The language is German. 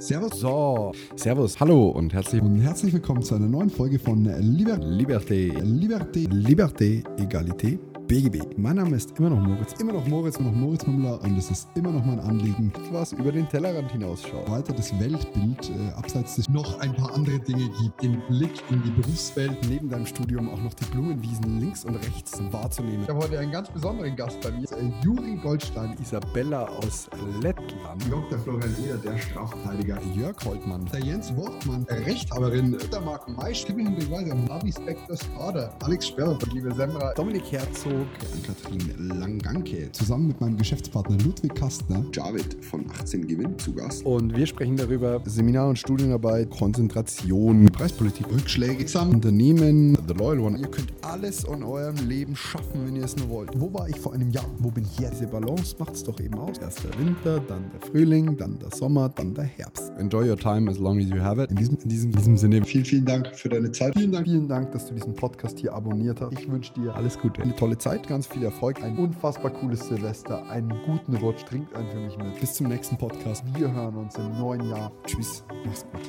Servus. So, Servus, hallo und herzlich Und herzlich willkommen zu einer neuen Folge von Liber Liberté. Liberté, Liberté, Egalité, BGB. Mein Name ist immer noch Moritz, immer noch Moritz, immer noch Moritz Mümmler und es ist immer noch mein Anliegen, Was über den Tellerrand hinausschaut. weiter das Weltbild, äh, abseits des noch ein paar andere Dinge gibt, den Blick in die Berufswelt. Neben deinem Studium auch noch die Blumenwiesen links und rechts wahrzunehmen. Ich habe heute einen ganz besonderen Gast bei mir, äh, Juri Goldstein, Isabella aus Lettland. Dr. Florian Eder, der Strafverteidiger. Jörg Holtmann. Der Jens Wortmann, äh, Rechthaberin, der Marc Maisch, Stimme weiter, Navi Spectors Vater, Alex Sperber, liebe Semra, Dominik Herzog. Katrin Langanke. Zusammen mit meinem Geschäftspartner Ludwig Kastner. Javid von 18 Gewinn zu Gast. Und wir sprechen darüber Seminar- und Studienarbeit, Konzentration, Preispolitik, Rückschläge zusammen. Unternehmen, The Loyal One. Ihr könnt alles in eurem Leben schaffen, wenn ihr es nur wollt. Wo war ich vor einem Jahr? Wo bin ich jetzt? Diese Balance macht es doch eben aus. Erst der Winter, dann der Frühling, dann der Sommer, dann der Herbst. Enjoy your time as long as you have it. In diesem, in diesem, in diesem Sinne, Vielen, vielen Dank für deine Zeit. Vielen Dank, vielen Dank, dass du diesen Podcast hier abonniert hast. Ich wünsche dir alles Gute, eine tolle Zeit, ganz viel Erfolg, ein unfassbar cooles Silvester, einen guten Rutsch. Trinkt einen für mich mit. Bis zum nächsten Podcast. Wir hören uns im neuen Jahr. Tschüss. Mach's gut.